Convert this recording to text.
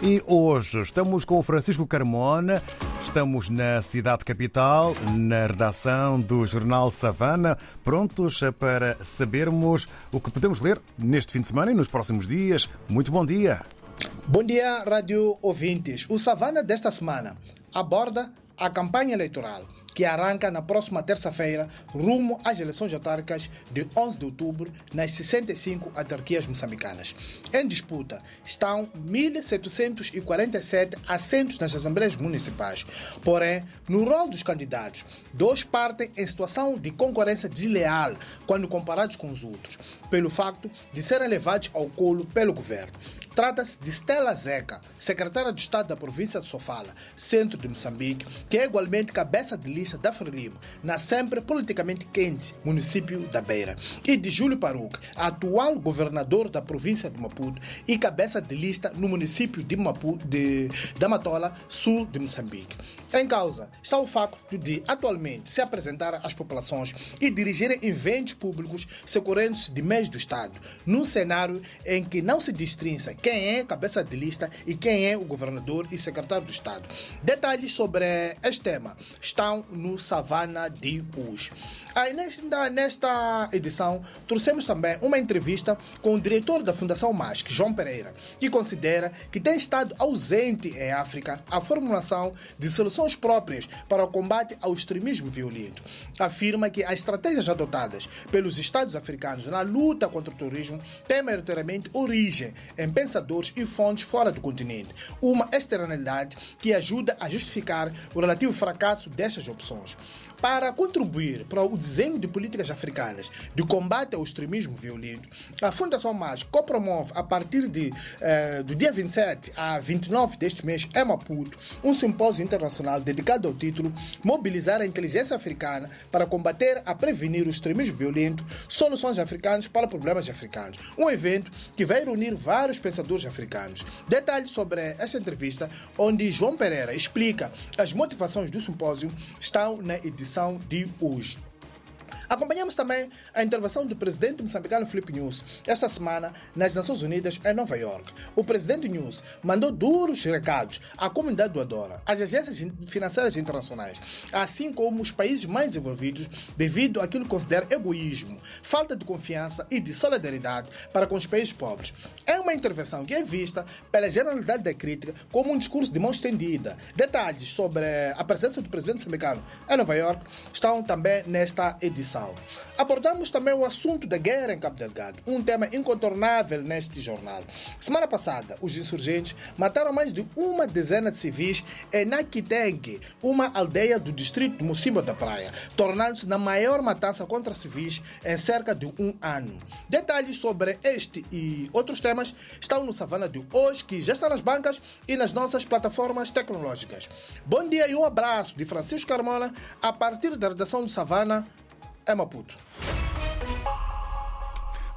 E hoje estamos com o Francisco Carmona, estamos na cidade capital, na redação do jornal Savana, prontos para sabermos o que podemos ler neste fim de semana e nos próximos dias. Muito bom dia. Bom dia, rádio ouvintes. O Savana desta semana aborda a campanha eleitoral que arranca na próxima terça-feira rumo às eleições autárquicas de 11 de outubro nas 65 autarquias moçambicanas. Em disputa estão 1.747 assentos nas assembleias municipais. Porém, no rol dos candidatos, dois partem em situação de concorrência desleal quando comparados com os outros, pelo facto de serem levados ao colo pelo governo. Trata-se de Stella Zeca, secretária de Estado da província de Sofala, centro de Moçambique, que é igualmente cabeça de lista da Frelimo, na sempre politicamente quente município da Beira, e de Júlio Paruca, atual governador da província de Maputo e cabeça de lista no município de Maputo, de, da Matola, sul de Moçambique. Em causa está o facto de, atualmente, se apresentar às populações e dirigirem eventos públicos socorrentes de meios do Estado, num cenário em que não se destrinça quem é cabeça de lista e quem é o governador e secretário do Estado. Detalhes sobre este tema estão no Savana de hoje. Aí, nesta, nesta edição, trouxemos também uma entrevista com o diretor da Fundação MASC, João Pereira, que considera que tem estado ausente em África a formulação de soluções próprias para o combate ao extremismo violento. Afirma que as estratégias adotadas pelos Estados africanos na luta contra o terrorismo têm maioritariamente origem em pensadores e fontes fora do continente, uma externalidade que ajuda a justificar o relativo fracasso destas opções. Para contribuir para o desenho de políticas africanas de combate ao extremismo violento, a Fundação MAS copromove a partir de, eh, do dia 27 a 29 deste mês em Maputo um simpósio internacional dedicado ao título Mobilizar a inteligência africana para combater a prevenir o extremismo violento, soluções africanas para problemas africanos. Um evento que vai reunir vários pensadores africanos. Detalhes sobre essa entrevista, onde João Pereira explica as motivações do simpósio, estão na edição de hoje. Acompanhamos também a intervenção do presidente moçambicano Felipe News esta semana nas Nações Unidas em Nova York. O presidente News mandou duros recados à comunidade doadora, às agências financeiras internacionais, assim como os países mais envolvidos devido àquilo que considera egoísmo, falta de confiança e de solidariedade para com os países pobres. É uma intervenção que é vista pela generalidade da crítica como um discurso de mão estendida. Detalhes sobre a presença do presidente moçambicano em Nova York estão também nesta edição. Abordamos também o assunto da guerra em Cabo Delgado, um tema incontornável neste jornal. Semana passada, os insurgentes mataram mais de uma dezena de civis em Nakiteng, uma aldeia do distrito de Mocimbo da Praia, tornando-se na maior matança contra civis em cerca de um ano. Detalhes sobre este e outros temas estão no Savana de hoje, que já está nas bancas e nas nossas plataformas tecnológicas. Bom dia e um abraço de Francisco Carmona a partir da redação do Savana, é Maputo.